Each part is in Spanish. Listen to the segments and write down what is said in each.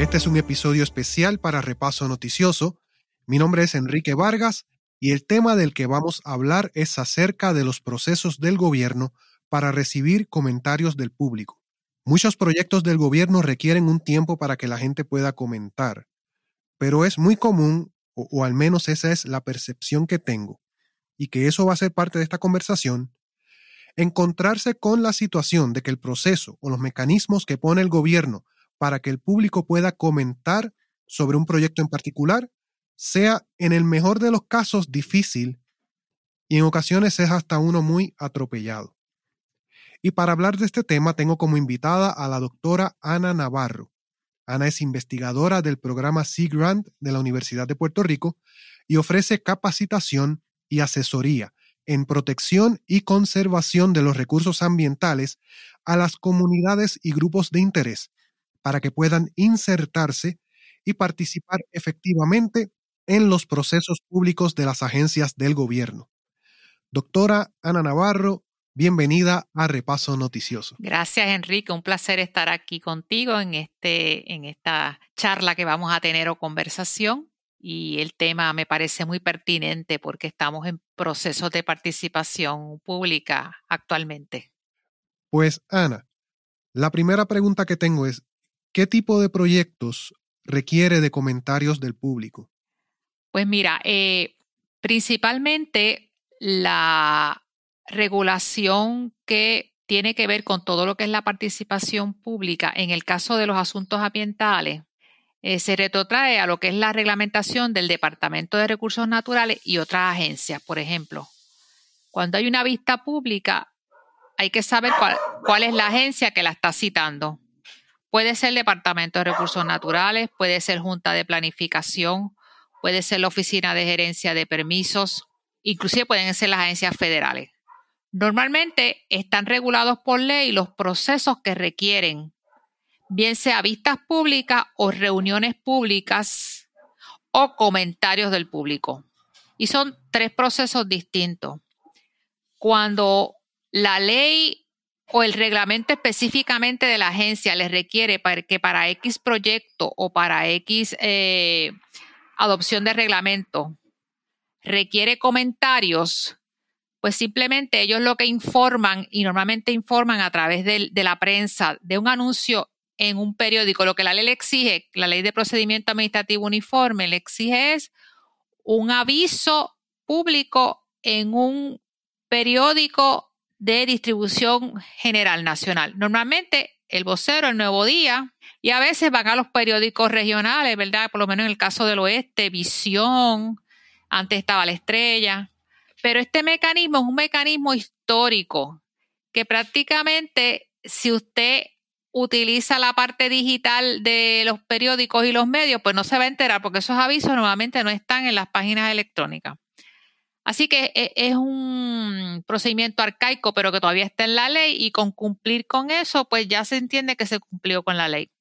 Este es un episodio especial para Repaso Noticioso. Mi nombre es Enrique Vargas y el tema del que vamos a hablar es acerca de los procesos del gobierno para recibir comentarios del público. Muchos proyectos del gobierno requieren un tiempo para que la gente pueda comentar, pero es muy común, o, o, al menos esa es la percepción que tengo, y que eso va a ser parte de esta conversación, encontrarse con la situación de que el proceso o los mecanismos que pone el gobierno para que el público pueda comentar sobre un proyecto en particular sea en el mejor de los casos difícil y en ocasiones es hasta uno muy atropellado. Y para hablar de este tema tengo como invitada a la doctora Ana Navarro. Ana es investigadora del programa Sea Grant de la Universidad de Puerto Rico y ofrece capacitación y asesoría en protección y conservación de los recursos ambientales a las comunidades y grupos de interés para que puedan insertarse y participar efectivamente en los procesos públicos de las agencias del gobierno. Doctora Ana Navarro, bienvenida a Repaso Noticioso. Gracias, Enrique. Un placer estar aquí contigo en, este, en esta charla que vamos a tener o conversación. Y el tema me parece muy pertinente porque estamos en procesos de participación pública actualmente. Pues, Ana, la primera pregunta que tengo es, ¿Qué tipo de proyectos requiere de comentarios del público? Pues mira, eh, principalmente la regulación que tiene que ver con todo lo que es la participación pública en el caso de los asuntos ambientales eh, se retrotrae a lo que es la reglamentación del Departamento de Recursos Naturales y otras agencias. Por ejemplo, cuando hay una vista pública, hay que saber cuál es la agencia que la está citando. Puede ser el Departamento de Recursos Naturales, puede ser Junta de Planificación, puede ser la Oficina de Gerencia de Permisos, inclusive pueden ser las agencias federales. Normalmente están regulados por ley los procesos que requieren, bien sea vistas públicas o reuniones públicas o comentarios del público. Y son tres procesos distintos. Cuando la ley o el reglamento específicamente de la agencia les requiere que para X proyecto o para X eh, adopción de reglamento requiere comentarios, pues simplemente ellos lo que informan y normalmente informan a través de, de la prensa de un anuncio en un periódico, lo que la ley le exige, la ley de procedimiento administrativo uniforme le exige es un aviso público en un periódico de distribución general nacional. Normalmente el vocero, el nuevo día, y a veces van a los periódicos regionales, ¿verdad? Por lo menos en el caso del oeste, Visión, antes estaba la estrella. Pero este mecanismo es un mecanismo histórico que prácticamente si usted utiliza la parte digital de los periódicos y los medios, pues no se va a enterar porque esos avisos normalmente no están en las páginas electrónicas. Así que e, es un procedimiento arcaico, pero que todavía está en la ley y con cumplir con eso, pues ya se entiende que se cumplió con la ley.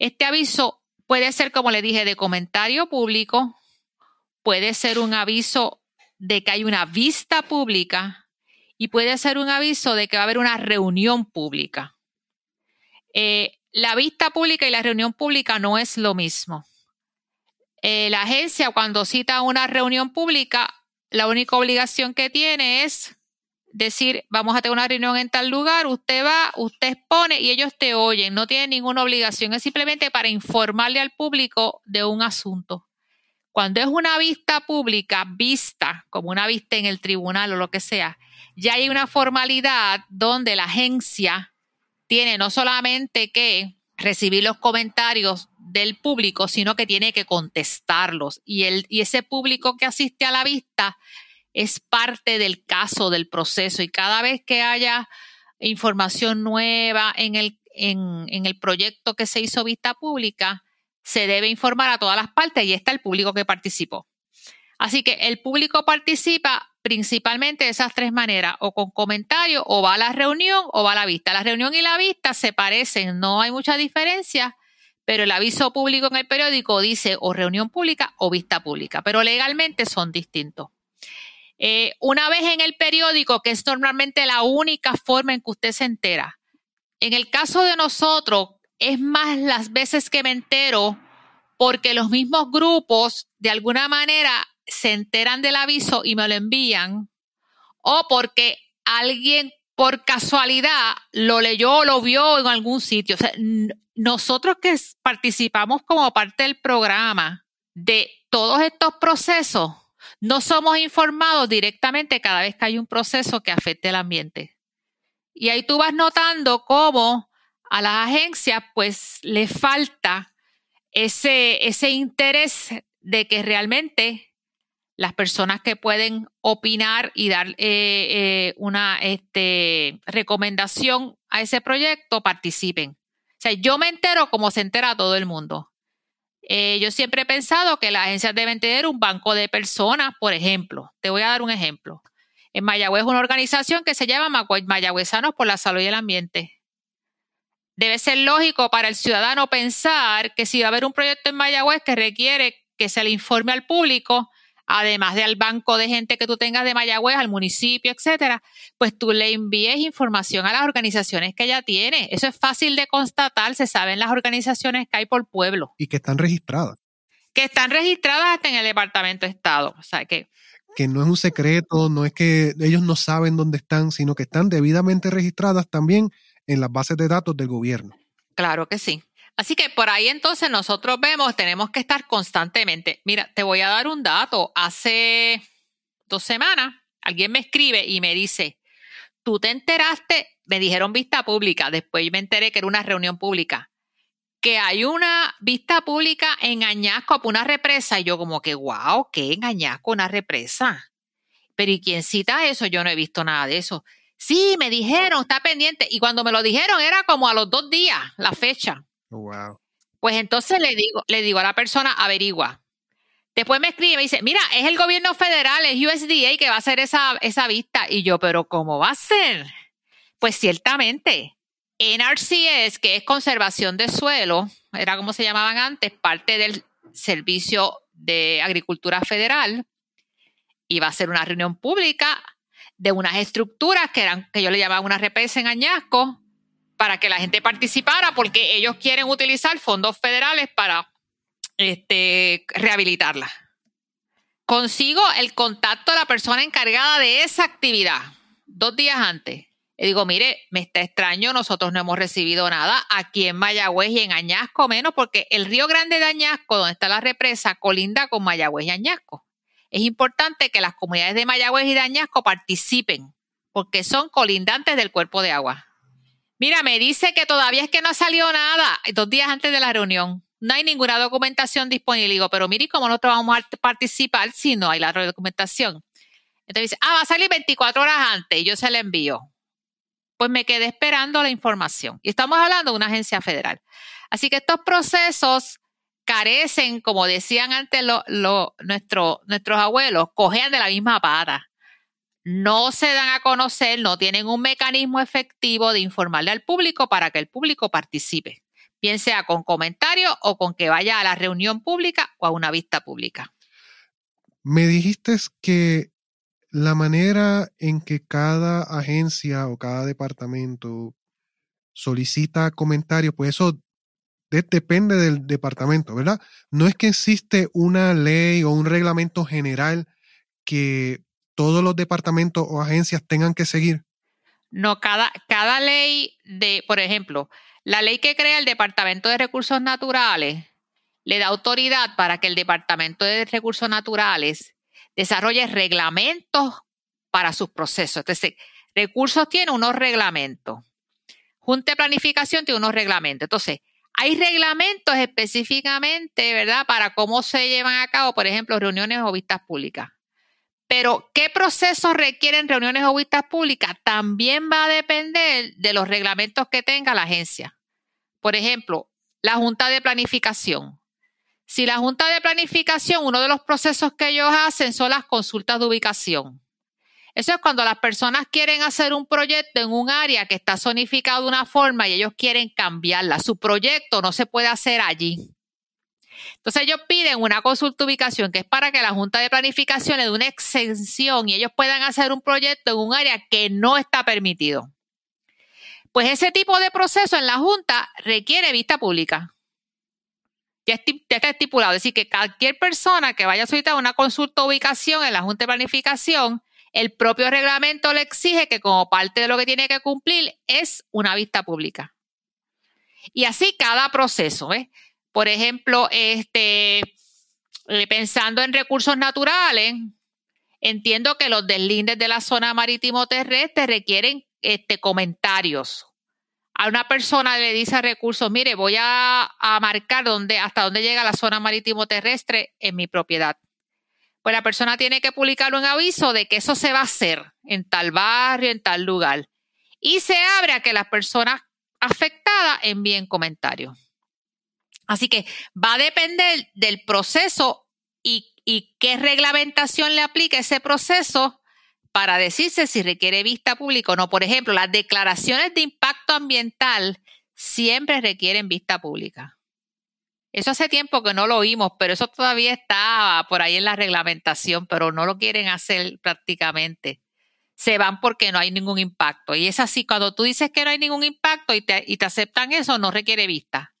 Este aviso puede ser, como le dije, de comentario público, puede ser un aviso de que hay una vista pública y puede ser un aviso de que va a haber una reunión pública. Eh, la vista pública y la reunión pública no es lo mismo. Eh, la agencia cuando cita una reunión pública la única obligación que tiene es decir, vamos a tener una reunión en tal lugar, usted va, usted expone y ellos te oyen, no tienen ninguna obligación, es simplemente para informarle al público de un asunto. Cuando es una vista pública, vista, como una vista en el tribunal o lo que sea, ya hay una formalidad donde la agencia tiene no solamente que recibir los comentarios del público, sino que tiene que contestarlos. Y, el, y ese público que asiste a la vista es parte del caso, del proceso. Y cada vez que haya información nueva en el, en, en el proyecto que se hizo vista pública, se debe informar a todas las partes y está el público que participó. Así que el público participa principalmente de esas tres maneras, o con comentarios, o va a la reunión, o va a la vista. La reunión y la vista se parecen, no hay mucha diferencia, pero el aviso público en el periódico dice o reunión pública o vista pública, pero legalmente son distintos. Eh, una vez en el periódico, que es normalmente la única forma en que usted se entera, en el caso de nosotros, es más las veces que me entero porque los mismos grupos de alguna manera se enteran del aviso y me lo envían o porque alguien por casualidad lo leyó o lo vio en algún sitio. O sea, nosotros que participamos como parte del programa de todos estos procesos, no somos informados directamente cada vez que hay un proceso que afecte el ambiente. Y ahí tú vas notando cómo a las agencias pues le falta ese, ese interés de que realmente las personas que pueden opinar y dar eh, eh, una este, recomendación a ese proyecto participen. O sea, yo me entero como se entera todo el mundo. Eh, yo siempre he pensado que las agencias deben tener un banco de personas, por ejemplo. Te voy a dar un ejemplo. En Mayagüez una organización que se llama Mayagüezanos por la Salud y el Ambiente. Debe ser lógico para el ciudadano pensar que si va a haber un proyecto en Mayagüez que requiere que se le informe al público, además del banco de gente que tú tengas de Mayagüez, al municipio, etcétera, pues tú le envíes información a las organizaciones que ella tiene. Eso es fácil de constatar, se saben las organizaciones que hay por pueblo. Y que están registradas. Que están registradas hasta en el Departamento de Estado. O sea que. Que no es un secreto, no es que ellos no saben dónde están, sino que están debidamente registradas también en las bases de datos del gobierno. Claro que sí. Así que por ahí entonces nosotros vemos, tenemos que estar constantemente. Mira, te voy a dar un dato. Hace dos semanas alguien me escribe y me dice, tú te enteraste, me dijeron vista pública, después me enteré que era una reunión pública, que hay una vista pública en Añasco por una represa. Y yo como que, wow, ¿qué en Añasco una represa? Pero ¿y quién cita eso? Yo no he visto nada de eso. Sí, me dijeron, está pendiente. Y cuando me lo dijeron era como a los dos días la fecha. Wow. Pues entonces le digo, le digo a la persona, averigua. Después me escribe y me dice, mira, es el gobierno federal, es USDA que va a hacer esa, esa vista. Y yo, pero ¿cómo va a ser? Pues ciertamente, NRCS, que es conservación de suelo, era como se llamaban antes, parte del Servicio de Agricultura Federal, iba a ser una reunión pública de unas estructuras que eran, que yo le llamaba una represa en Añasco, para que la gente participara porque ellos quieren utilizar fondos federales para este, rehabilitarla. Consigo el contacto de la persona encargada de esa actividad dos días antes. Y digo, mire, me está extraño, nosotros no hemos recibido nada aquí en Mayagüez y en Añasco menos, porque el río Grande de Añasco, donde está la represa, colinda con Mayagüez y Añasco. Es importante que las comunidades de Mayagüez y de Añasco participen, porque son colindantes del cuerpo de agua. Mira, me dice que todavía es que no ha salido nada dos días antes de la reunión. No hay ninguna documentación disponible. Digo, pero mire, ¿cómo nosotros vamos a participar si no hay la documentación? Entonces dice, ah, va a salir 24 horas antes y yo se la envío. Pues me quedé esperando la información. Y estamos hablando de una agencia federal. Así que estos procesos carecen, como decían antes nuestros abuelos, cojean de la misma pata no se dan a conocer, no tienen un mecanismo efectivo de informarle al público para que el público participe, bien sea con comentarios o con que vaya a la reunión pública o a una vista pública. Me dijiste que la manera en que cada agencia o cada departamento solicita comentarios, pues eso depende del departamento, ¿verdad? No es que existe una ley o un reglamento general que todos los departamentos o agencias tengan que seguir? No, cada, cada ley de, por ejemplo, la ley que crea el Departamento de Recursos Naturales le da autoridad para que el Departamento de Recursos Naturales desarrolle reglamentos para sus procesos. Entonces, recursos tiene unos reglamentos. Junta de Planificación tiene unos reglamentos. Entonces, hay reglamentos específicamente, ¿verdad?, para cómo se llevan a cabo, por ejemplo, reuniones o vistas públicas. Pero qué procesos requieren reuniones o vistas públicas también va a depender de los reglamentos que tenga la agencia. Por ejemplo, la Junta de Planificación. Si la Junta de Planificación, uno de los procesos que ellos hacen son las consultas de ubicación. Eso es cuando las personas quieren hacer un proyecto en un área que está zonificado de una forma y ellos quieren cambiarla. Su proyecto no se puede hacer allí. Entonces ellos piden una consulta ubicación que es para que la Junta de Planificación le dé una exención y ellos puedan hacer un proyecto en un área que no está permitido. Pues ese tipo de proceso en la Junta requiere vista pública. Ya, está estipulado. Es decir, que cualquier persona que vaya a solicitar una consulta ubicación en la Junta de Planificación, el propio reglamento le exige que como parte de lo que tiene que cumplir es una vista pública. Y así cada proceso. Por ejemplo, este, eh, pensando en recursos naturales, entiendo que los deslindes de la zona marítimo terrestre requieren este, comentarios. A una persona le dice a recursos, mire, voy a, marcar dónde, hasta dónde llega la zona marítimo terrestre en mi propiedad. Pues la persona tiene que publicar un aviso de que eso se va a hacer en tal barrio, en tal lugar. Y se abre a que las personas afectadas envíen comentarios. Así que va a depender del proceso y, qué reglamentación le aplica ese proceso para decirse si requiere vista pública o no. Por ejemplo, las declaraciones de impacto ambiental siempre requieren vista pública. Eso hace tiempo que no lo oímos, pero eso todavía está por ahí en la reglamentación, pero no lo quieren hacer prácticamente. Se van porque no hay ningún impacto. Y es así, cuando tú dices que no hay ningún impacto y te, y te aceptan eso, no requiere vista.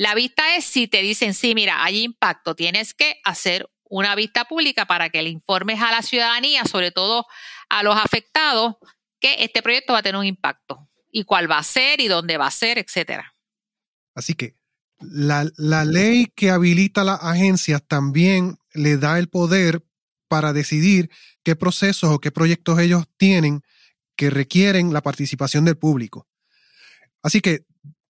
La vista es si te dicen, sí, mira, hay impacto, tienes que hacer una vista pública para que le informes a la ciudadanía, sobre todo a los afectados, que este proyecto va a tener un impacto y cuál va a ser y dónde va a ser, etcétera. Así que la, ley que habilita las agencias también le da el poder para decidir qué procesos o qué proyectos ellos tienen que requieren la participación del público. Así que,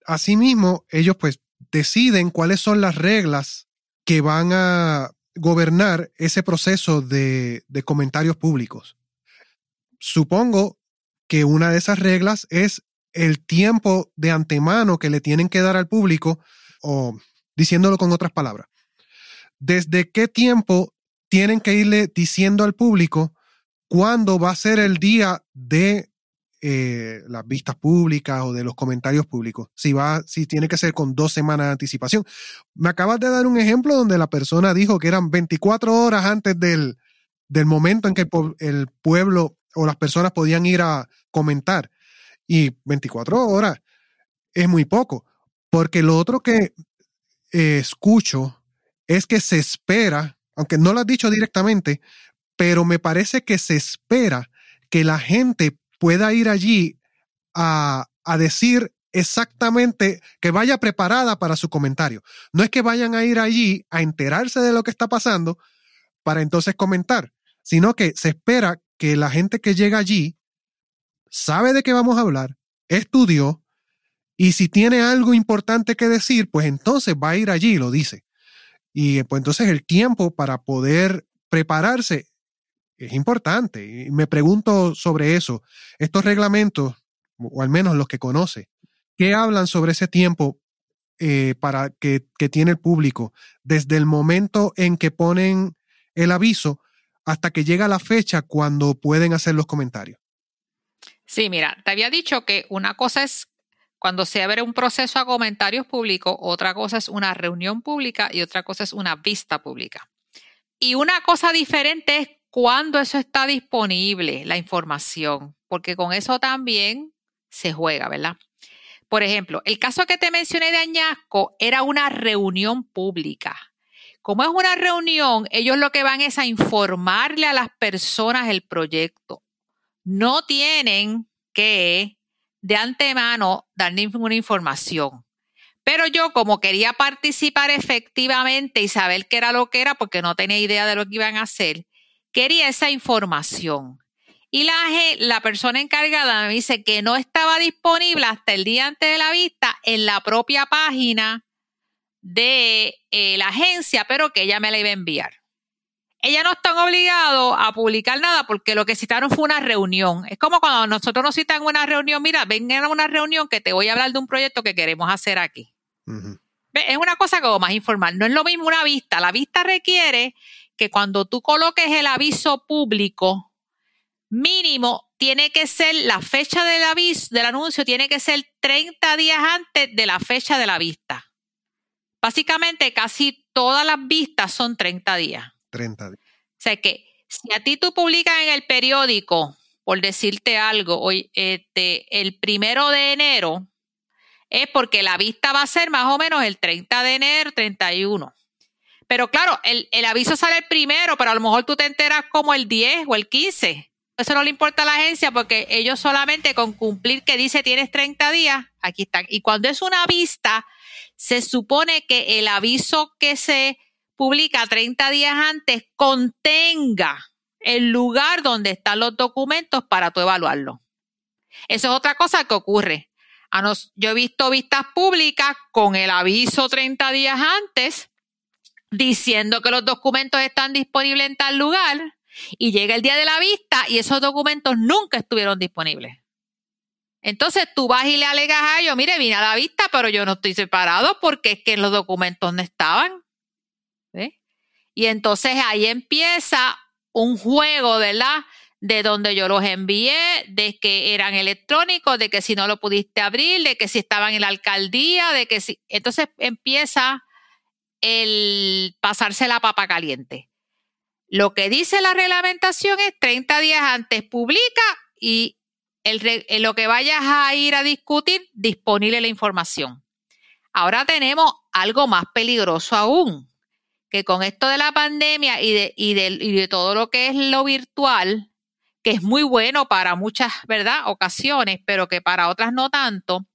asimismo, ellos pues deciden cuáles son las reglas que van a gobernar ese proceso de, comentarios públicos. Supongo que una de esas reglas es el tiempo de antemano que le tienen que dar al público, o diciéndolo con otras palabras, desde qué tiempo tienen que irle diciendo al público cuándo va a ser el día de eh, las vistas públicas o de los comentarios públicos, si va, si tiene que ser con dos semanas de anticipación. Me acabas de dar un ejemplo donde la persona dijo que eran 24 horas antes del, del momento en que el, pueblo o las personas podían ir a comentar. Y 24 horas es muy poco, porque lo otro que escucho es que se espera, aunque no lo has dicho directamente, pero me parece que se espera que la gente pueda ir allí a, decir exactamente que vaya preparada para su comentario. No es que vayan a ir allí a enterarse de lo que está pasando para entonces comentar, sino que se espera que la gente que llega allí sabe de qué vamos a hablar, estudió y si tiene algo importante que decir, pues entonces va a ir allí y lo dice. Y pues entonces el tiempo para poder prepararse es importante. Y me pregunto sobre eso. Estos reglamentos, o al menos los que conoce, ¿qué hablan sobre ese tiempo eh, para que, que, tiene el público desde el momento en que ponen el aviso hasta que llega la fecha cuando pueden hacer los comentarios? Sí, mira, te había dicho que una cosa es cuando se abre un proceso a comentarios públicos, otra cosa es una reunión pública y otra cosa es una vista pública. Y una cosa diferente es cuándo eso está disponible, la información, porque con eso también se juega, ¿verdad? Por ejemplo, el caso que te mencioné de Añasco era una reunión pública. Como es una reunión, ellos lo que van es a informarle a las personas el proyecto. No tienen que de antemano dar ninguna información. Pero yo, como quería participar efectivamente y saber qué era lo que era, porque no tenía idea de lo que iban a hacer, quería esa información. Y la, la persona encargada me dice que no estaba disponible hasta el día antes de la vista en la propia página de eh, la agencia, pero que ella me la iba a enviar. Ella no está obligado a publicar nada porque lo que citaron fue una reunión. Es como cuando nosotros nos citan una reunión, mira, vengan a una reunión que te voy a hablar de un proyecto que queremos hacer aquí. Es una cosa como más informal. No es lo mismo una vista. La vista requiere que cuando tú coloques el aviso público, mínimo tiene que ser la fecha del aviso, del anuncio, tiene que ser 30 días antes de la fecha de la vista. Básicamente, casi todas las vistas son 30 días. 30 días. O sea que si a ti tú publicas en el periódico, por decirte algo, hoy, este, el primero de enero es porque la vista va a ser más o menos el 30 de enero, 31. Pero claro, el, el aviso sale el primero, pero a lo mejor tú te enteras como el 10 o el 15. Eso no le importa a la agencia porque ellos solamente con cumplir que dice tienes 30 días, aquí están. Y cuando es una vista, se supone que el aviso que se publica 30 días antes contenga el lugar donde están los documentos para tú evaluarlo. Eso es otra cosa que ocurre. yo he visto vistas públicas con el aviso 30 días antes diciendo que los documentos están disponibles en tal lugar y llega el día de la vista y esos documentos nunca estuvieron disponibles. Entonces tú vas y le alegas a ellos, mire, vine a la vista, pero yo no estoy separado porque es que los documentos no estaban. Y entonces ahí empieza un juego, ¿verdad? De donde yo los envié, de que eran electrónicos, de que si no lo pudiste abrir, de que si estaban en la alcaldía, de que si. Entonces empieza el pasarse la papa caliente. Lo que dice la reglamentación es 30 días antes publica y el, lo que vayas a ir a discutir, disponible la información. Ahora tenemos algo más peligroso aún que con esto de la pandemia y de, y de, todo lo que es lo virtual, que es muy bueno para muchas, ¿verdad?, ocasiones, pero que para otras no tanto,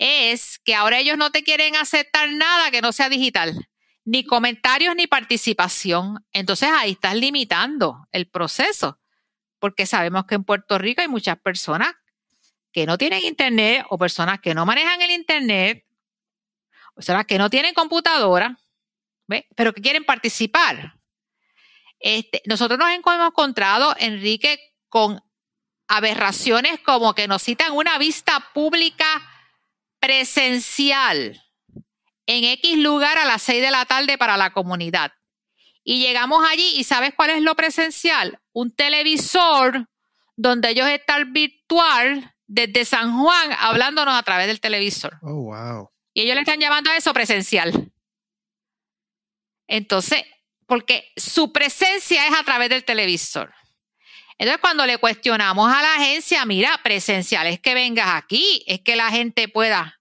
es que ahora ellos no te quieren aceptar nada que no sea digital, ni comentarios ni participación. Entonces ahí estás limitando el proceso, porque sabemos que en Puerto Rico hay muchas personas que no tienen internet o personas que no manejan el internet, o personas que no tienen computadora pero que quieren participar. Este, nosotros nos hemos encontrado, Enrique, con aberraciones como que nos citan una vista pública presencial en X lugar a las 6 de la tarde para la comunidad. Y llegamos allí y ¿sabes cuál es lo presencial? Un televisor donde ellos están virtual desde San Juan hablándonos a través del televisor. Oh, wow. Y ellos le están llamando a eso presencial. Entonces, porque su presencia es a través del televisor. Entonces, cuando le cuestionamos a la agencia, mira, presencial es que vengas aquí, es que la gente pueda.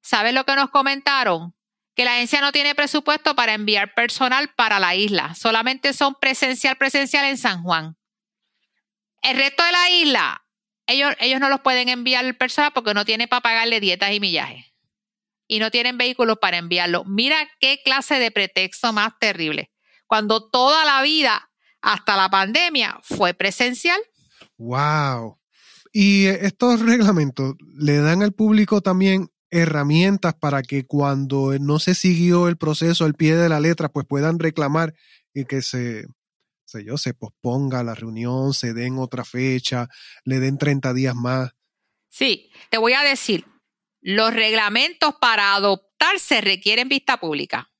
¿Sabes lo que nos comentaron? Que la agencia no tiene presupuesto para enviar personal para la isla. Solamente son presencial, presencial en San Juan. El resto de la isla, ellos, ellos no los pueden enviar el personal porque no tiene para pagarle dietas y millajes y no tienen vehículos para enviarlo. Mira qué clase de pretexto más terrible. Cuando toda la vida, hasta la pandemia, fue presencial. ¡Wow! Y estos reglamentos le dan al público también herramientas para que cuando no se siguió el proceso al pie de la letra, pues puedan reclamar y que se, sé yo, se posponga la reunión, se den otra fecha, le den 30 días más. Sí, te voy a decir, los reglamentos para adoptarse requieren vista pública.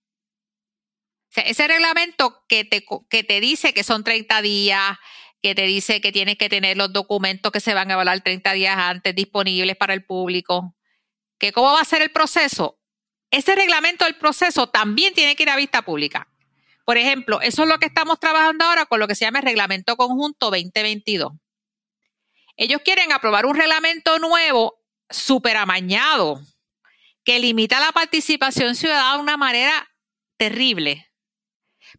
Ese reglamento que te, que te dice que son 30 días, que te dice que tienes que tener los documentos que se van a evaluar 30 días antes disponibles para el público, que cómo va a ser el proceso. Ese reglamento del proceso también tiene que ir a vista pública. Por ejemplo, eso es lo que estamos trabajando ahora con lo que se llama el Reglamento Conjunto 2022. Ellos quieren aprobar un reglamento nuevo súper amañado que limita la participación ciudadana de una manera terrible.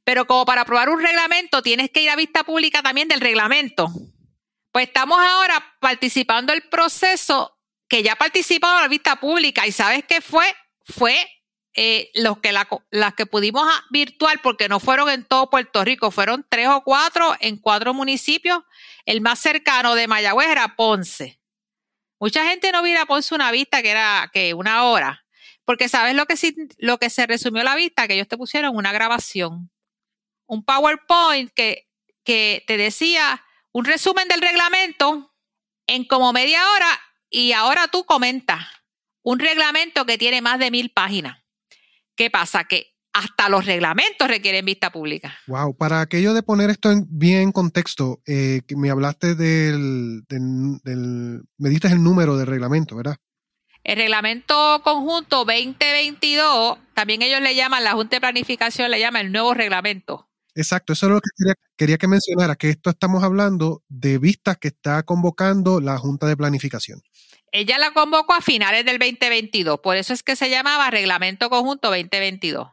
Pero como para aprobar un reglamento tienes que ir a vista pública también del reglamento. Pues estamos ahora participando el proceso que ya participado la vista pública y sabes qué fue, fue eh, los que las que pudimos virtual porque no fueron en todo Puerto Rico, fueron tres o cuatro en cuatro municipios. El más cercano de Mayagüez era Ponce. Mucha gente no viera a Ponce una vista que era que una hora, porque sabes lo que, lo que se resumió la vista, que ellos te pusieron una grabación, un PowerPoint que, que te decía un resumen del reglamento en como media hora y ahora tú comentas un reglamento que tiene más de mil páginas. ¿Qué pasa? Que hasta los reglamentos requieren vista pública. Wow, para aquello de poner esto en, bien en contexto, eh, que me hablaste del, me diste el número del reglamento, ¿verdad? El reglamento conjunto 2022, también ellos le llaman, la Junta de Planificación le llama el nuevo reglamento. Exacto, eso es lo que quería, que mencionara, que esto estamos hablando de vistas que está convocando la Junta de Planificación. Ella la convocó a finales del 2022, por eso es que se llamaba Reglamento Conjunto 2022.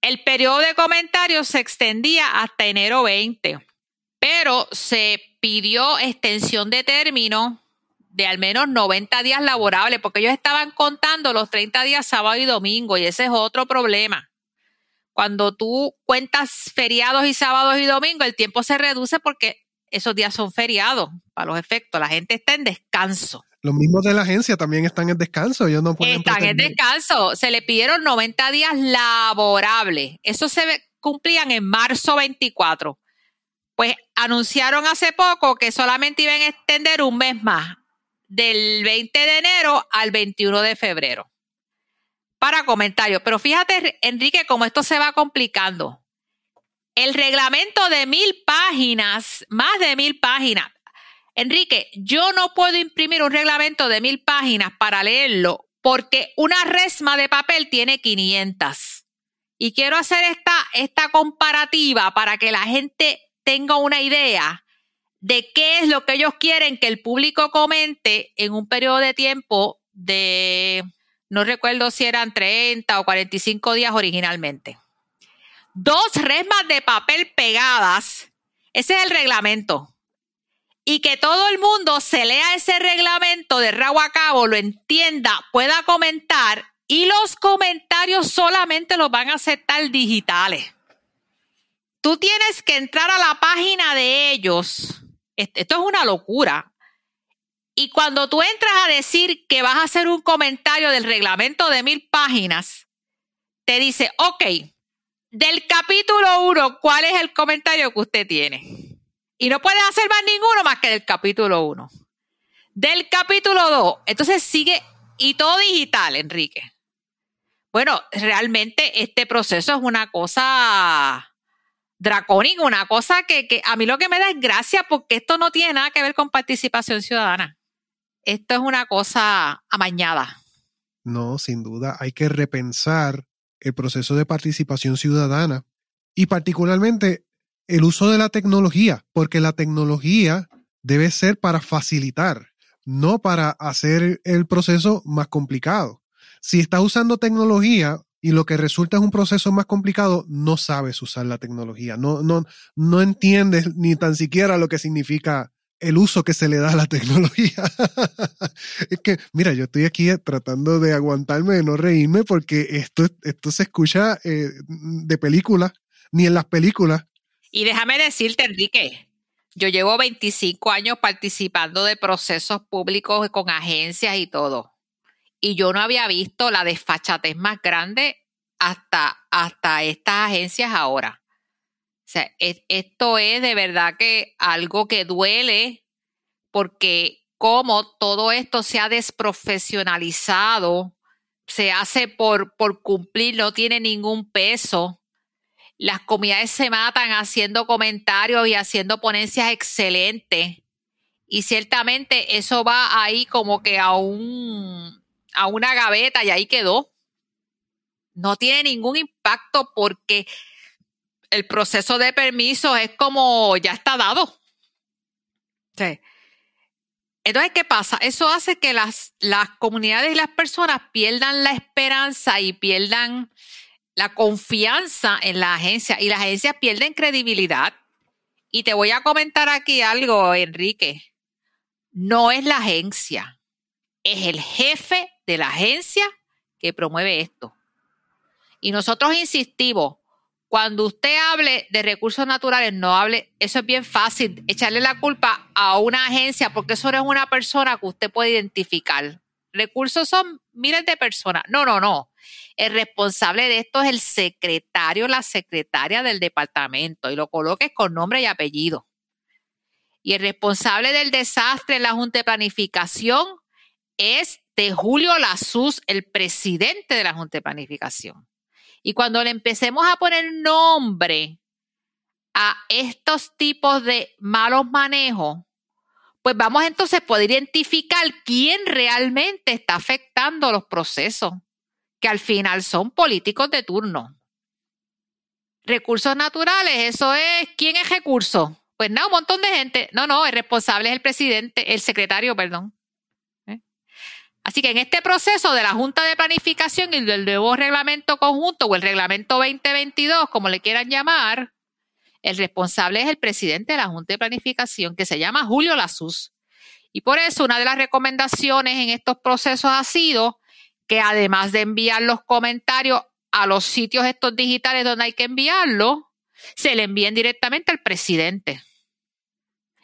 El periodo de comentarios se extendía hasta enero 20, pero se pidió extensión de término de al menos 90 días laborables, porque ellos estaban contando los 30 días sábado y domingo, y ese es otro problema. Cuando tú cuentas feriados y sábados y domingos, el tiempo se reduce porque esos días son feriados para los efectos. La gente está en descanso. Los mismos de la agencia también están en descanso, ellos no pueden. Están en descanso. Se le pidieron 90 días laborables. Eso se cumplían en marzo 24. Pues anunciaron hace poco que solamente iban a extender un mes más, del 20 de enero al 21 de febrero. Para comentarios. Pero fíjate, Enrique, cómo esto se va complicando. El reglamento de mil páginas, más de mil páginas, Enrique, yo no puedo imprimir un reglamento de mil páginas para leerlo porque una resma de papel tiene 500. Y quiero hacer esta, esta comparativa para que la gente tenga una idea de qué es lo que ellos quieren que el público comente en un periodo de tiempo de, no recuerdo si eran 30 o 45 días originalmente. Dos resmas de papel pegadas, ese es el reglamento y que todo el mundo se lea ese reglamento de rabo a cabo, lo entienda, pueda comentar y los comentarios solamente los van a aceptar digitales. Tú tienes que entrar a la página de ellos. Esto es una locura. Y cuando tú entras a decir que vas a hacer un comentario del reglamento de mil páginas, te dice, ok, del capítulo 1, ¿cuál es el comentario que usted tiene? Y no puedes hacer más ninguno más que del capítulo 1. Del capítulo 2, entonces sigue y todo digital, Enrique. Bueno, realmente este proceso es una cosa dracónica, una cosa que, que, a mí lo que me da es gracia porque esto no tiene nada que ver con participación ciudadana. Esto es una cosa amañada. No, sin duda, hay que repensar el proceso de participación ciudadana y particularmente el uso de la tecnología, porque la tecnología debe ser para facilitar, no para hacer el proceso más complicado. Si estás usando tecnología y lo que resulta es un proceso más complicado, no sabes usar la tecnología, no, no, no entiendes ni tan siquiera lo que significa el uso que se le da a la tecnología. es que, mira, yo estoy aquí tratando de aguantarme, de no reírme, porque esto, esto se escucha eh, de película, ni en las películas y déjame decirte, Enrique, yo llevo 25 años participando de procesos públicos con agencias y todo. Y yo no había visto la desfachatez más grande hasta, hasta estas agencias ahora. O sea, esto es de verdad que algo que duele porque como todo esto se ha desprofesionalizado, se hace por, por cumplir, no tiene ningún peso las comunidades se matan haciendo comentarios y haciendo ponencias excelentes. Y ciertamente eso va ahí como que a un a una gaveta y ahí quedó. No tiene ningún impacto porque el proceso de permiso es como ya está dado. Entonces, ¿qué pasa? Eso hace que las, las comunidades y las personas pierdan la esperanza y pierdan la confianza en la agencia y las agencias pierden credibilidad. Y te voy a comentar aquí algo, Enrique. No es la agencia, es el jefe de la agencia que promueve esto. Y nosotros insistimos, cuando usted hable de recursos naturales, no hable, eso es bien fácil, echarle la culpa a una agencia porque eso no es una persona que usted puede identificar. Recursos son miles de personas. No, no, no. El responsable de esto es el secretario, la secretaria del departamento y lo coloques con nombre y apellido. Y el responsable del desastre en la Junta de Planificación es de Julio Lazus, el presidente de la Junta de Planificación. Y cuando le empecemos a poner nombre a estos tipos de malos manejos, pues vamos entonces a poder identificar quién realmente está afectando los procesos que al final son políticos de turno. recursos naturales, eso es, ¿quién es recurso? Pues no, un montón de gente. No, no, el responsable es el presidente, el secretario, perdón. Así que en este proceso de la Junta de Planificación y del nuevo reglamento conjunto o el reglamento 2022, como le quieran llamar, el responsable es el presidente de la Junta de Planificación, que se llama Julio Lazus. Y por eso una de las recomendaciones en estos procesos ha sido que además de enviar los comentarios a los sitios estos digitales donde hay que enviarlo, se le envíen directamente al presidente.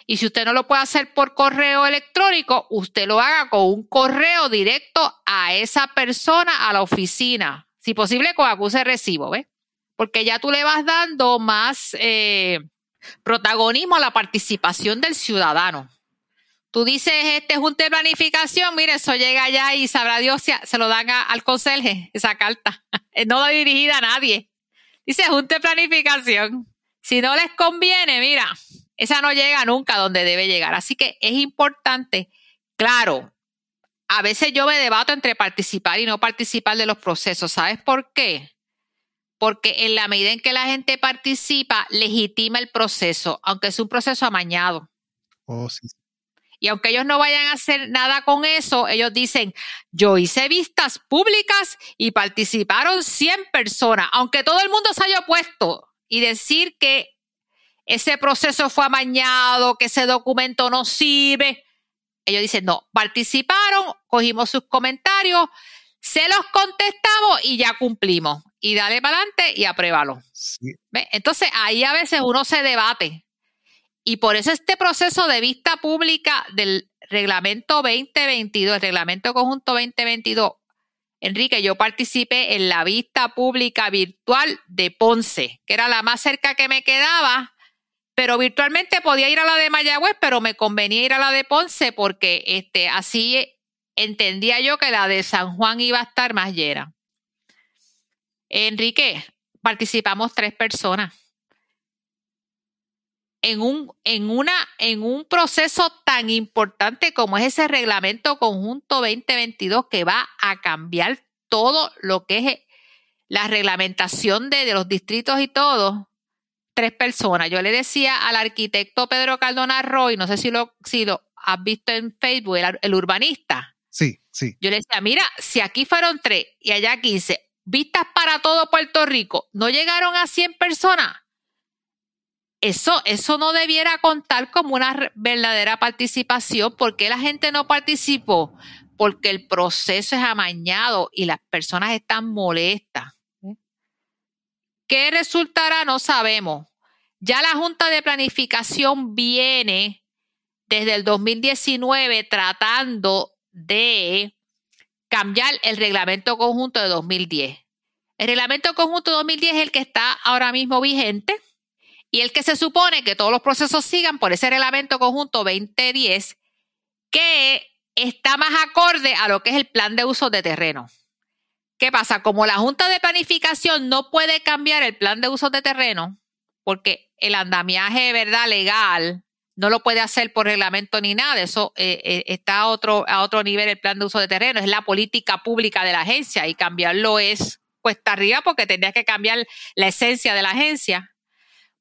Y si usted no lo puede hacer por correo electrónico, usted lo haga con un correo directo a esa persona, a la oficina. Si posible, con acuse de recibo, ¿ves? Porque ya tú le vas dando más eh, protagonismo a la participación del ciudadano. Tú dices, este junta de planificación, mire, eso llega allá y sabrá Dios si se lo dan al conserje, esa carta. No va dirigida a nadie. Dice junta de planificación. Si no les conviene, mira, esa no llega nunca donde debe llegar. Así que es importante, claro, a veces yo me debato entre participar y no participar de los procesos. ¿Sabes por qué? Porque en la medida en que la gente participa, legitima el proceso, aunque es un proceso amañado. Oh, sí. Y aunque ellos no vayan a hacer nada con eso, ellos dicen, yo hice vistas públicas y participaron 100 personas, aunque todo el mundo se haya opuesto y decir que ese proceso fue amañado, que ese documento no sirve. Ellos dicen, no, participaron, cogimos sus comentarios, se los contestamos y ya cumplimos. Y dale para adelante y apruébalo. Entonces ahí a veces uno se debate y por eso este proceso de vista pública del reglamento 2022, el reglamento conjunto 2022, Enrique, yo participé en la vista pública virtual de Ponce, que era la más cerca que me quedaba, pero virtualmente podía ir a la de Mayagüez, pero me convenía ir a la de Ponce porque este, así entendía yo que la de San Juan iba a estar más llena. Enrique, participamos tres personas en un, en, una, en un proceso tan importante como es ese reglamento conjunto 2022 que va a cambiar todo lo que es la reglamentación de, los distritos y todo, tres personas. Yo le decía al arquitecto Pedro Cardona Roy, no sé si lo, si lo has visto en Facebook, el, el urbanista. Sí, sí. Yo le decía, mira, si aquí fueron tres y allá 15, vistas para todo Puerto Rico, no llegaron a 100 personas eso, eso no debiera contar como una verdadera participación. ¿Por qué la gente no participó? Porque el proceso es amañado y las personas están molestas. ¿Qué resultará? No sabemos. Ya la Junta de Planificación viene desde el 2019 tratando de cambiar el reglamento conjunto de 2010. El reglamento conjunto de 2010 es el que está ahora mismo vigente y el que se supone que todos los procesos sigan por ese reglamento conjunto 2010 que está más acorde a lo que es el plan de uso de terreno. ¿Qué pasa? Como la Junta de Planificación no puede cambiar el plan de uso de terreno, porque el andamiaje verdad legal no lo puede hacer por reglamento ni nada, eso eh, eh, está a otro, a otro nivel el plan de uso de terreno, es la política pública de la agencia y cambiarlo es cuesta arriba porque tendría que cambiar la esencia de la agencia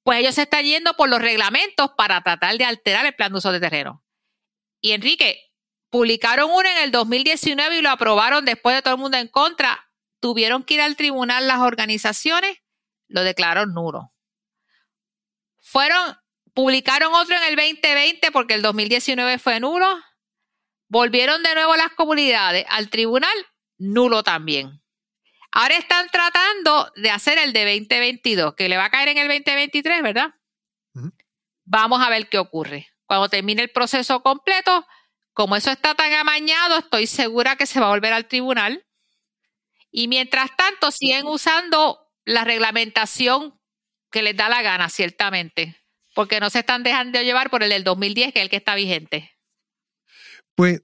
pues ellos se están yendo por los reglamentos para tratar de alterar el plan de uso de terreno. Y Enrique, publicaron uno en el 2019 y lo aprobaron después de todo el mundo en contra. Tuvieron que ir al tribunal las organizaciones, lo declararon nulo. Fueron, publicaron otro en el 2020 porque el 2019 fue nulo. Volvieron de nuevo las comunidades al tribunal, nulo también. Ahora están tratando de hacer el de 2022, que le va a caer en el 2023, ¿verdad? Vamos a ver qué ocurre. Cuando termine el proceso completo, como eso está tan amañado, estoy segura que se va a volver al tribunal. Y mientras tanto, siguen usando la reglamentación que les da la gana, ciertamente, porque no se están dejando llevar por el del 2010, que es el que está vigente. Pues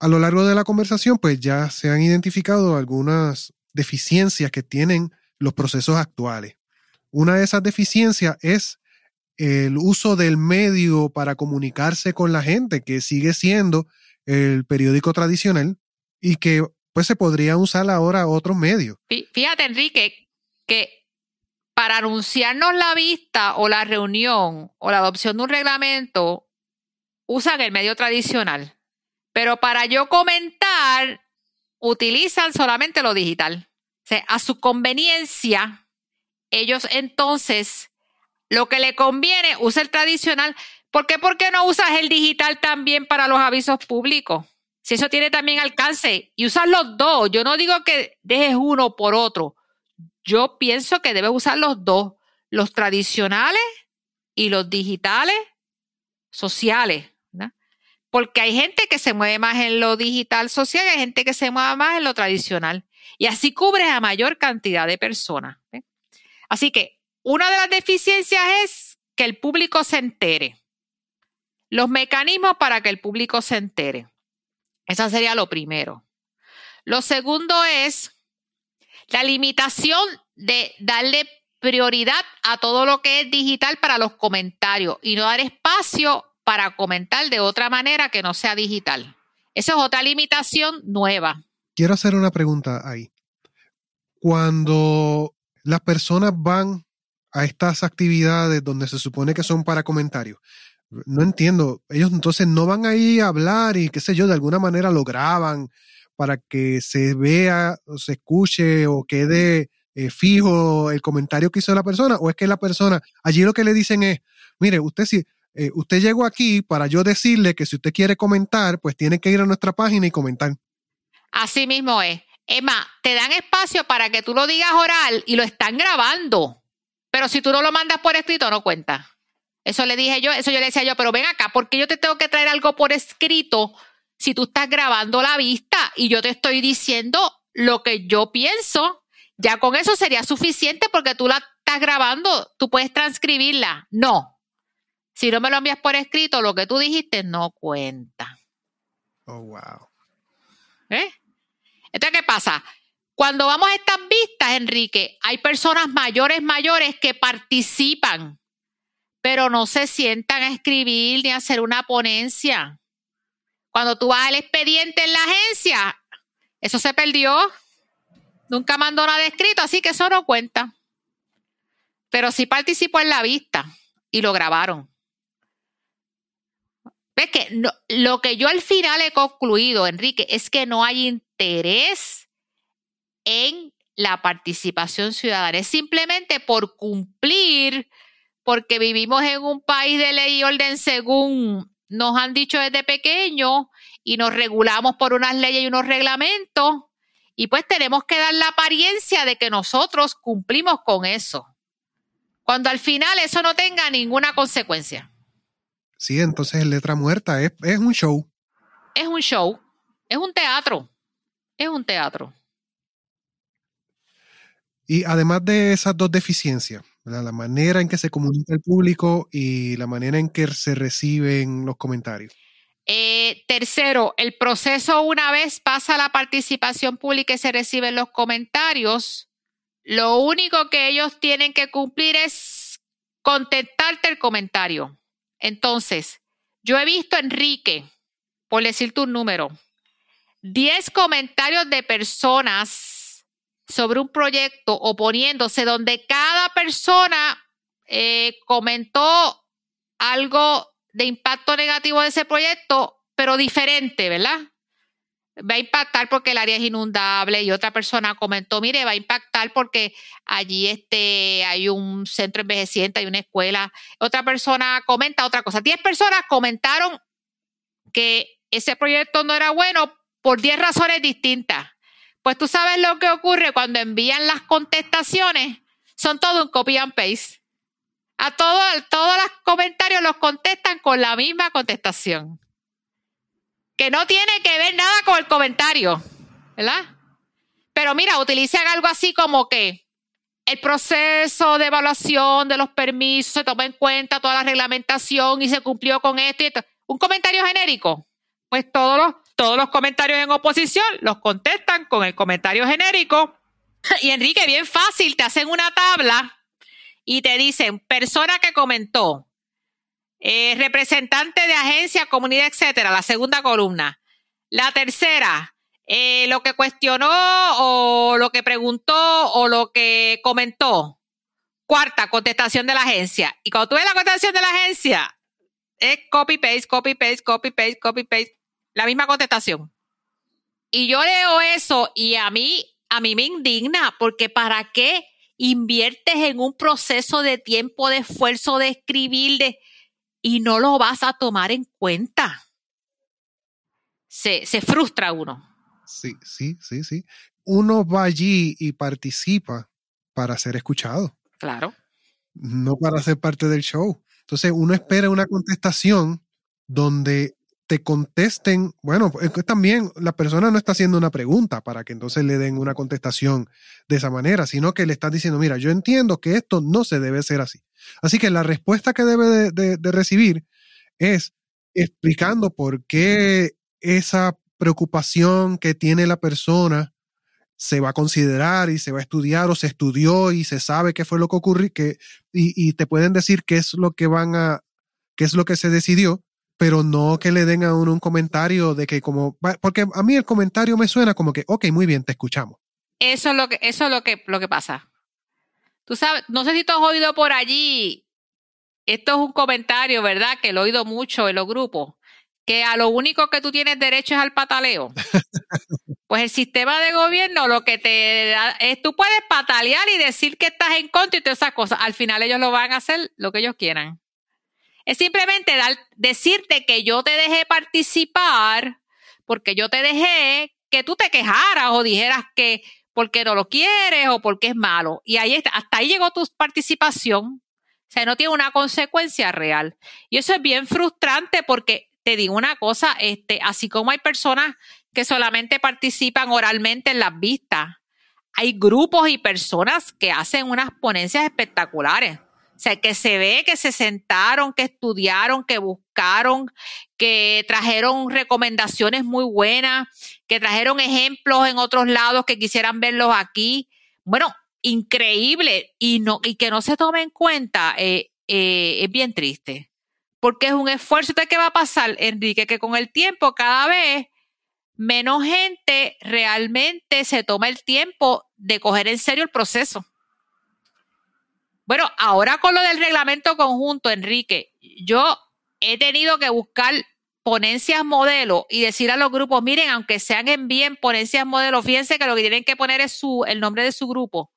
a lo largo de la conversación, pues ya se han identificado algunas deficiencias que tienen los procesos actuales. Una de esas deficiencias es el uso del medio para comunicarse con la gente, que sigue siendo el periódico tradicional y que pues se podría usar ahora otros medios. Fíjate, Enrique, que para anunciarnos la vista o la reunión o la adopción de un reglamento usan el medio tradicional, pero para yo comentar utilizan solamente lo digital. O sea, a su conveniencia, ellos entonces lo que le conviene usa el tradicional. ¿Por qué? ¿Por qué no usas el digital también para los avisos públicos? Si eso tiene también alcance y usas los dos, yo no digo que dejes uno por otro. Yo pienso que debes usar los dos, los tradicionales y los digitales sociales. Porque hay gente que se mueve más en lo digital social y hay gente que se mueve más en lo tradicional. Y así cubres a mayor cantidad de personas. Así que una de las deficiencias es que el público se entere. Los mecanismos para que el público se entere. Esa sería lo primero. Lo segundo es la limitación de darle prioridad a todo lo que es digital para los comentarios y no dar espacio para comentar de otra manera que no sea digital. Esa es otra limitación nueva. Quiero hacer una pregunta ahí. Cuando las personas van a estas actividades donde se supone que son para comentarios, no entiendo, ellos entonces no van ahí a hablar y qué sé yo, de alguna manera lo graban para que se vea o se escuche o quede eh, fijo el comentario que hizo la persona o es que la persona, allí lo que le dicen es, mire, usted si, eh, usted llegó aquí para yo decirle que si usted quiere comentar, pues tiene que ir a nuestra página y comentar. Así mismo es. Emma, te dan espacio para que tú lo digas oral y lo están grabando. Pero si tú no lo mandas por escrito, no cuenta. Eso le dije yo, eso yo le decía yo, pero ven acá, porque yo te tengo que traer algo por escrito si tú estás grabando la vista y yo te estoy diciendo lo que yo pienso? Ya con eso sería suficiente porque tú la estás grabando, tú puedes transcribirla. No, si no me lo envías por escrito, lo que tú dijiste no cuenta. Oh, wow. ¿Eh? Entonces, ¿qué pasa? Cuando vamos a estas vistas, Enrique, hay personas mayores, mayores que participan, pero no se sientan a escribir ni a hacer una ponencia. Cuando tú vas al expediente en la agencia, eso se perdió. Nunca mandó nada escrito, así que eso no cuenta. Pero sí participó en la vista y lo grabaron. Ves que lo que yo al final he concluido, Enrique, es que no hay interés en la participación ciudadana. Es simplemente por cumplir, porque vivimos en un país de ley y orden según nos han dicho desde pequeño y nos regulamos por unas leyes y unos reglamentos. Y pues tenemos que dar la apariencia de que nosotros cumplimos con eso. Cuando al final eso no tenga ninguna consecuencia. Sí, entonces es letra muerta, es, es un show. Es un show, es un teatro, es un teatro. Y además de esas dos deficiencias, la manera en que se comunica el público y la manera en que se reciben los comentarios. Eh, tercero, el proceso una vez pasa la participación pública y se reciben los comentarios, lo único que ellos tienen que cumplir es contestarte el comentario. Entonces, yo he visto, Enrique, por decirte un número, 10 comentarios de personas sobre un proyecto oponiéndose, donde cada persona eh, comentó algo de impacto negativo de ese proyecto, pero diferente, ¿verdad? va a impactar porque el área es inundable y otra persona comentó, mire, va a impactar porque allí este, hay un centro envejeciente, hay una escuela. Otra persona comenta otra cosa. Diez personas comentaron que ese proyecto no era bueno por diez razones distintas. Pues tú sabes lo que ocurre cuando envían las contestaciones, son todo un copy and paste. A todos, los comentarios los contestan con la misma contestación que no tiene que ver nada con el comentario, ¿verdad? Pero mira, utilizan algo así como que el proceso de evaluación de los permisos se toma en cuenta toda la reglamentación y se cumplió con esto y esto. Un comentario genérico. Pues todos los, todos los comentarios en oposición los contestan con el comentario genérico. Y Enrique, bien fácil, te hacen una tabla y te dicen, persona que comentó, eh, representante de agencia, comunidad, etcétera, la segunda columna. La tercera, eh, lo que cuestionó o lo que preguntó o lo que comentó. Cuarta, contestación de la agencia. Y cuando tú ves la contestación de la agencia, es copy paste, copy paste, copy paste, copy paste, la misma contestación. Y yo leo eso y a mí, a mí me indigna, porque ¿para qué inviertes en un proceso de tiempo, de esfuerzo, de escribir, de, y no lo vas a tomar en cuenta? Se, se frustra uno. Sí, sí, sí, sí. Uno va allí y participa para ser escuchado. Claro. No para ser parte del show. Entonces uno espera una contestación donde te contesten, bueno, también la persona no está haciendo una pregunta para que entonces le den una contestación de esa manera, sino que le estás diciendo, mira, yo entiendo que esto no se debe ser así. Así que la respuesta que debe de recibir es explicando por qué esa preocupación que tiene la persona se va a considerar y se va a estudiar o se estudió y se sabe qué fue lo que ocurrió que, y, te pueden decir qué es lo que van a, qué es lo que se decidió, pero no que le den a uno un comentario de que como, porque a mí el comentario me suena como que, ok, muy bien, te escuchamos. Eso es lo que, eso es lo que, lo que pasa. Tú sabes, no sé si tú has oído por allí, esto es un comentario, ¿verdad? Que lo he oído mucho en los grupos que a lo único que tú tienes derecho es al pataleo. Pues el sistema de gobierno lo que te da es, tú puedes patalear y decir que estás en contra y todas esas cosas. Al final ellos lo van a hacer lo que ellos quieran. Es simplemente dar, decirte que yo te dejé participar porque yo te dejé que tú te quejaras o dijeras que porque no lo quieres o porque es malo. Y ahí está, hasta ahí llegó tu participación. O sea, no tiene una consecuencia real. Y eso es bien frustrante porque te digo una cosa, este, así como hay personas que solamente participan oralmente en las vistas, hay grupos y personas que hacen unas ponencias espectaculares. Sea, que se ve que se sentaron, que estudiaron, que buscaron, que trajeron recomendaciones muy buenas, que trajeron ejemplos en otros lados que quisieran verlos aquí. Bueno, increíble y, no, y que no se tome en cuenta eh, eh, es bien triste porque es un esfuerzo. ¿De qué va a pasar, Enrique? Que con el tiempo cada vez menos gente realmente se toma el tiempo de coger en serio el proceso. Bueno, ahora con lo del reglamento conjunto, Enrique, yo he tenido que buscar ponencias modelo y decir a los grupos, miren, aunque sean en bien ponencias modelo, fíjense que lo que tienen que poner es su, el nombre de su grupo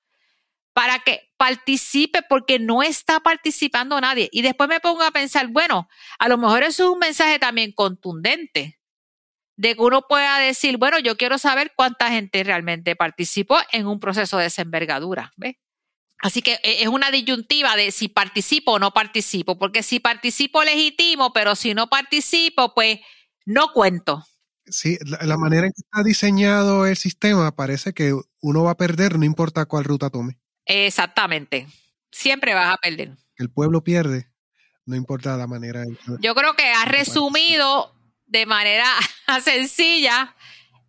para que participe porque no está participando nadie. Y después me pongo a pensar, bueno, a lo mejor eso es un mensaje también contundente, de que uno pueda decir, bueno, yo quiero saber cuánta gente realmente participó en un proceso de desenvergadura. ¿ves? Así que e, es una disyuntiva de si participo o no participo, porque si participo legítimo, pero si no participo, pues no cuento. Sí, la, manera en que está diseñado el sistema parece que uno va a perder no importa cuál ruta tome. Exactamente. Siempre vas a perder. El pueblo pierde, no importa la manera. Yo creo que ha resumido de manera sencilla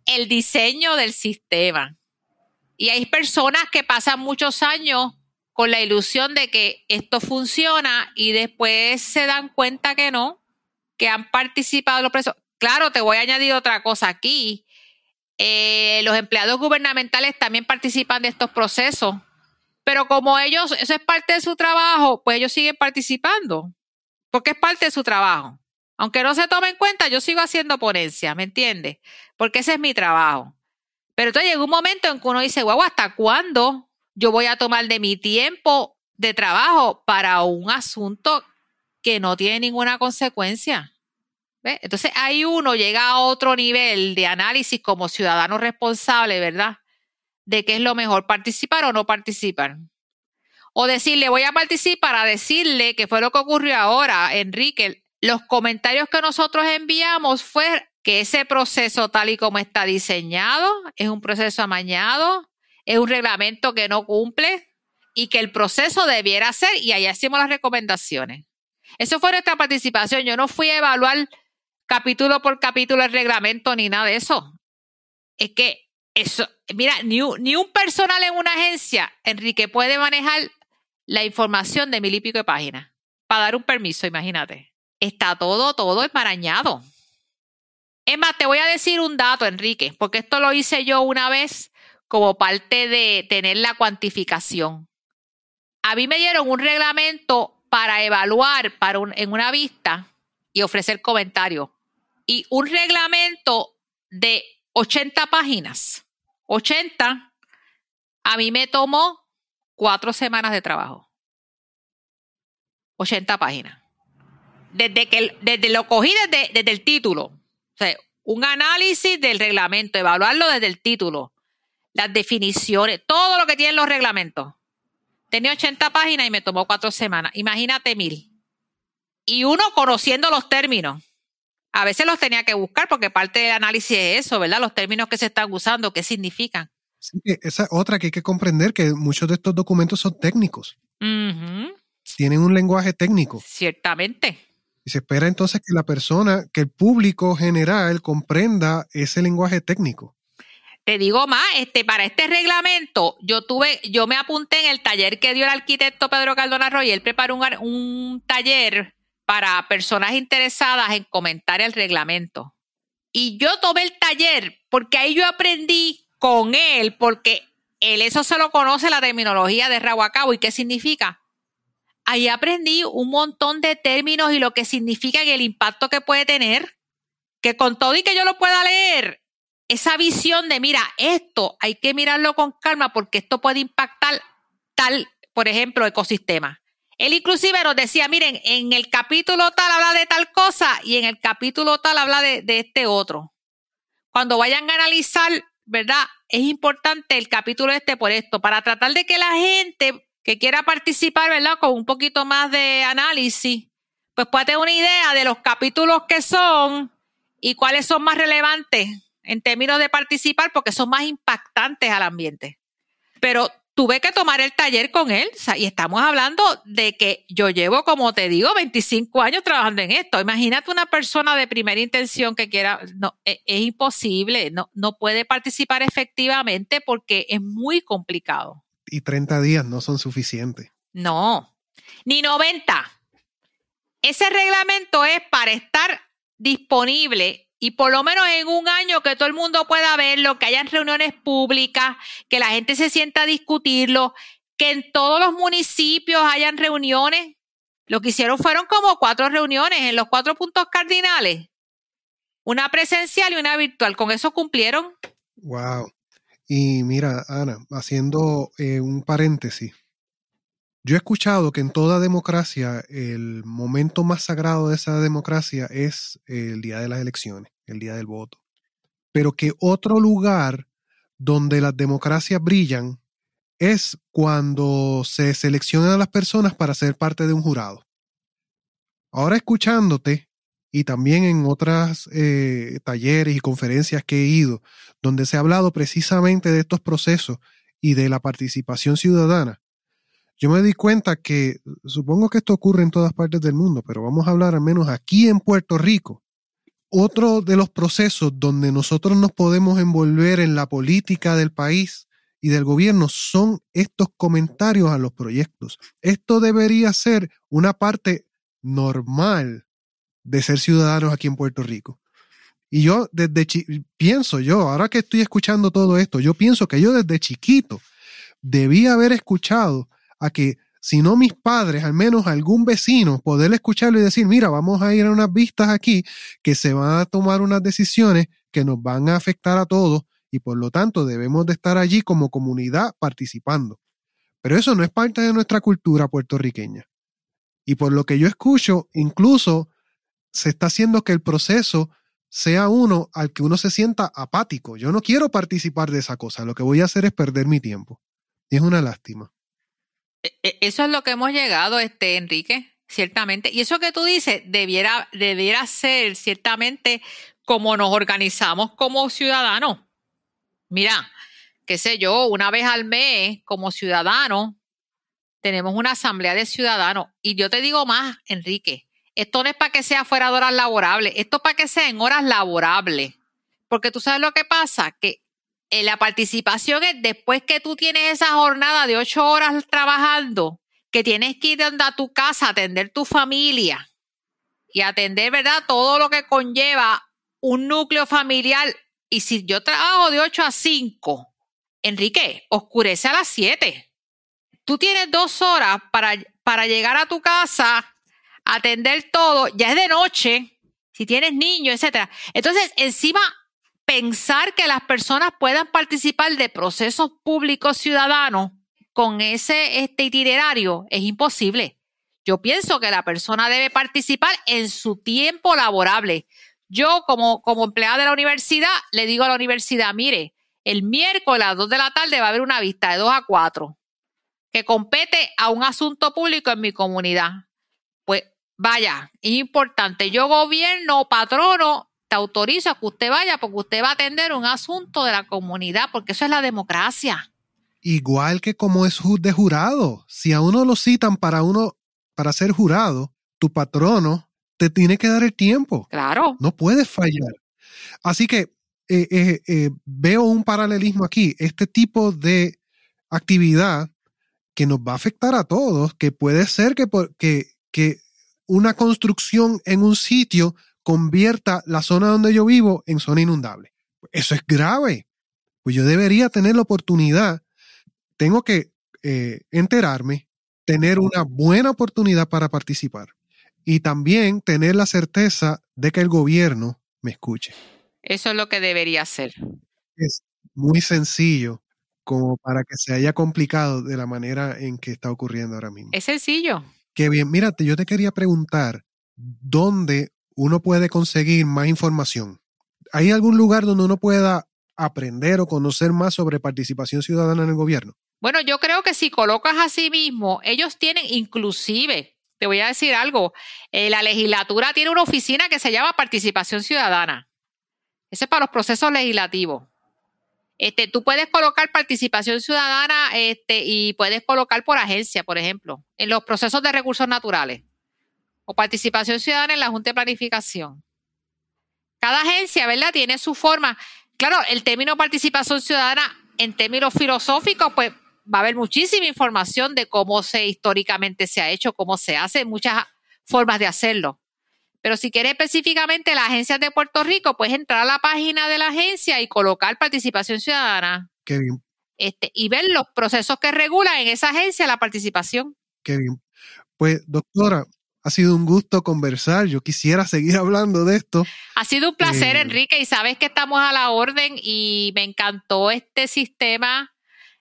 el diseño del sistema. Y hay personas que pasan muchos años con la ilusión de que esto funciona y después se dan cuenta que no, que han participado los procesos. Claro, te voy a añadir otra cosa aquí. Eh, los empleados gubernamentales también participan de estos procesos pero como ellos, eso es parte de su trabajo, pues ellos siguen participando, porque es parte de su trabajo. Aunque no se tome en cuenta, yo sigo haciendo ponencia, ¿me entiendes? Porque ese es mi trabajo. Pero entonces llega un momento en que uno dice, guau, ¿hasta cuándo yo voy a tomar de mi tiempo de trabajo para un asunto que no tiene ninguna consecuencia? Entonces ahí uno llega a otro nivel de análisis como ciudadano responsable, ¿verdad? de qué es lo mejor, participar o no participar. O decirle, voy a participar a decirle que fue lo que ocurrió ahora, Enrique. Los comentarios que nosotros enviamos fue que ese proceso tal y como está diseñado es un proceso amañado, es un reglamento que no cumple y que el proceso debiera ser, y ahí hacemos las recomendaciones. Eso fue nuestra participación. Yo no fui a evaluar capítulo por capítulo el reglamento ni nada de eso. Es que eso, mira, ni un, personal en una agencia, Enrique, puede manejar la información de mil y pico de páginas para dar un permiso, imagínate. Está todo, todo enmarañado. Es más, te voy a decir un dato, Enrique, porque esto lo hice yo una vez como parte de tener la cuantificación. a mí me dieron un reglamento para evaluar para en una vista y ofrecer comentarios. Y un reglamento de 80 páginas. 80, a mí me tomó cuatro semanas de trabajo. 80 páginas. Desde que desde lo cogí desde, desde el título. O sea, un análisis del reglamento, evaluarlo desde el título, las definiciones, todo lo que tienen los reglamentos. Tenía 80 páginas y me tomó cuatro semanas. Imagínate mil. Y uno conociendo los términos. A veces los tenía que buscar porque parte del análisis es eso, ¿verdad? Los términos que se están usando, qué significan. Sí, esa otra que hay que comprender que muchos de estos documentos son técnicos. Tienen un lenguaje técnico. Ciertamente. Y se espera entonces que la persona, que el público general comprenda ese lenguaje técnico. Te digo más, este, para este reglamento, yo tuve, yo me apunté en el taller que dio el arquitecto Pedro Cardona Roy, él preparó un, un taller para personas interesadas en comentar el reglamento. Y yo tomé el taller porque ahí yo aprendí con él, porque él eso se lo conoce la terminología de Rahuacabo y qué significa. Ahí aprendí un montón de términos y lo que significa y el impacto que puede tener, que con todo y que yo lo pueda leer, esa visión de, mira, esto hay que mirarlo con calma porque esto puede impactar tal, por ejemplo, ecosistema. Él inclusive nos decía, miren, en el capítulo tal habla de tal cosa y en el capítulo tal habla de, de este otro. Cuando vayan a analizar, ¿verdad? Es importante el capítulo este por esto, para tratar de que la gente que quiera participar, ¿verdad? Con un poquito más de análisis, pues pueda tener una idea de los capítulos que son y cuáles son más relevantes en términos de participar porque son más impactantes al ambiente. Pero tuve que tomar el taller con él y estamos hablando de que yo llevo, como te digo, 25 años trabajando en esto. Imagínate una persona de primera intención que quiera, no, es, es imposible, no, no puede participar efectivamente porque es muy complicado. Y 30 días no son suficientes. No, ni 90. Ese reglamento es para estar disponible y por lo menos en un año que todo el mundo pueda verlo, que hayan reuniones públicas, que la gente se sienta a discutirlo, que en todos los municipios hayan reuniones. Lo que hicieron fueron como cuatro reuniones en los cuatro puntos cardinales. Una presencial y una virtual. Con eso cumplieron. Wow. Y mira, Ana, haciendo eh, un paréntesis. Yo he escuchado que en toda democracia el momento más sagrado de esa democracia es el día de las elecciones, el día del voto. Pero que otro lugar donde las democracias brillan es cuando se seleccionan a las personas para ser parte de un jurado. Ahora escuchándote y también en otras eh, talleres y conferencias que he ido, donde se ha hablado precisamente de estos procesos y de la participación ciudadana, yo me di cuenta que, supongo que esto ocurre en todas partes del mundo, pero vamos a hablar al menos aquí en Puerto Rico. Otro de los procesos donde nosotros nos podemos envolver en la política del país y del gobierno son estos comentarios a los proyectos. Esto debería ser una parte normal de ser ciudadanos aquí en Puerto Rico. Y yo desde pienso yo, ahora que estoy escuchando todo esto, yo pienso que yo desde chiquito debía haber escuchado a que, si no mis padres, al menos algún vecino, poder escucharlo y decir, mira, vamos a ir a unas vistas aquí que se van a tomar unas decisiones que nos van a afectar a todos y por lo tanto debemos de estar allí como comunidad participando. Pero eso no es parte de nuestra cultura puertorriqueña. Y por lo que yo escucho, incluso se está haciendo que el proceso sea uno al que uno se sienta apático. Yo no quiero participar de esa cosa, lo que voy a hacer es perder mi tiempo. Y es una lástima. E, e, eso es lo que hemos llegado, este Enrique, ciertamente. Y eso que tú dices debiera, debiera ser ciertamente como nos organizamos como ciudadanos. Mira, qué sé yo, una vez al mes como ciudadanos tenemos una asamblea de ciudadanos. Y yo te digo más, Enrique, esto no es para que sea fuera de horas laborables, esto es para que sea en horas laborables. Porque tú sabes lo que pasa, que eh, la participación es después que tú tienes esa jornada de ocho horas trabajando, que tienes que ir a tu casa a atender tu familia y atender, ¿verdad? Todo lo que conlleva un núcleo familiar. Y si yo trabajo de 8 a 5, Enrique, oscurece a las 7. tú tienes dos horas para, para llegar a tu casa, atender todo, ya es de noche, si tienes niños, etcétera. Entonces, encima, pensar que las personas puedan participar de procesos públicos ciudadanos con ese este itinerario es imposible. Yo pienso que la persona debe participar en su tiempo laborable. Yo, como, como empleada de la universidad, le digo a la universidad, mire, el miércoles a las 2 de la tarde va a haber una vista de 2 a 4 que compete a un asunto público en mi comunidad. Pues vaya, es importante. Yo gobierno, patrono, te autorizo a que usted vaya porque usted va a atender un asunto de la comunidad, porque eso es la democracia. Igual que como es de jurado. Si a uno lo citan para uno, para ser jurado, tu patrono te tiene que dar el tiempo. Claro. No puedes fallar. Así que eh, eh, eh, veo un paralelismo aquí. Este tipo de actividad que nos va a afectar a todos, que puede ser que, que, que una construcción en un sitio convierta la zona donde yo vivo en zona inundable. Eso es grave. Pues yo debería tener la oportunidad, tengo que eh, enterarme, tener una buena oportunidad para participar y también tener la certeza de que el gobierno me escuche. Eso es lo que debería hacer. Es muy sencillo como para que se haya complicado de la manera en que está ocurriendo ahora mismo. Es sencillo. Qué bien. Mírate, yo te quería preguntar, ¿dónde uno puede conseguir más información? ¿Hay algún lugar donde uno pueda aprender o conocer más sobre participación ciudadana en el gobierno? Bueno, yo creo que si colocas a sí mismo, ellos tienen inclusive, te voy a decir algo, eh, la legislatura tiene una oficina que se llama Participación Ciudadana. Ese es para los procesos legislativos. Este, tú puedes colocar participación ciudadana este, y puedes colocar por agencia, por ejemplo, en los procesos de recursos naturales o participación ciudadana en la Junta de Planificación. Cada agencia, ¿verdad? Tiene su forma. Claro, el término participación ciudadana en términos filosóficos, pues va a haber muchísima información de cómo se históricamente se ha hecho, cómo se hace, muchas formas de hacerlo. Pero si quieres específicamente la agencia de Puerto Rico, puedes entrar a la página de la agencia y colocar participación ciudadana. Qué bien. Este, y ver los procesos que regulan en esa agencia la participación. Qué bien. Pues, doctora, ha sido un gusto conversar. Yo quisiera seguir hablando de esto. Ha sido un placer, Eh, Enrique, y sabes que estamos a la orden y me encantó este sistema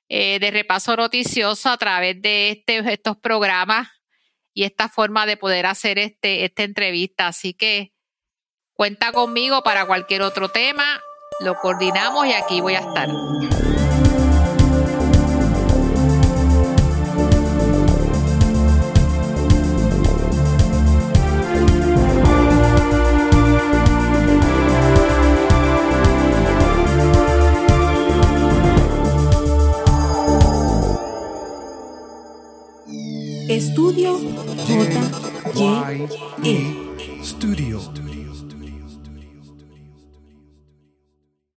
eh, de repaso noticioso a través de este, estos programas y esta forma de poder hacer este, esta entrevista. Así que cuenta conmigo para cualquier otro tema. Lo coordinamos y aquí voy a estar. Estudio J. E. Studio.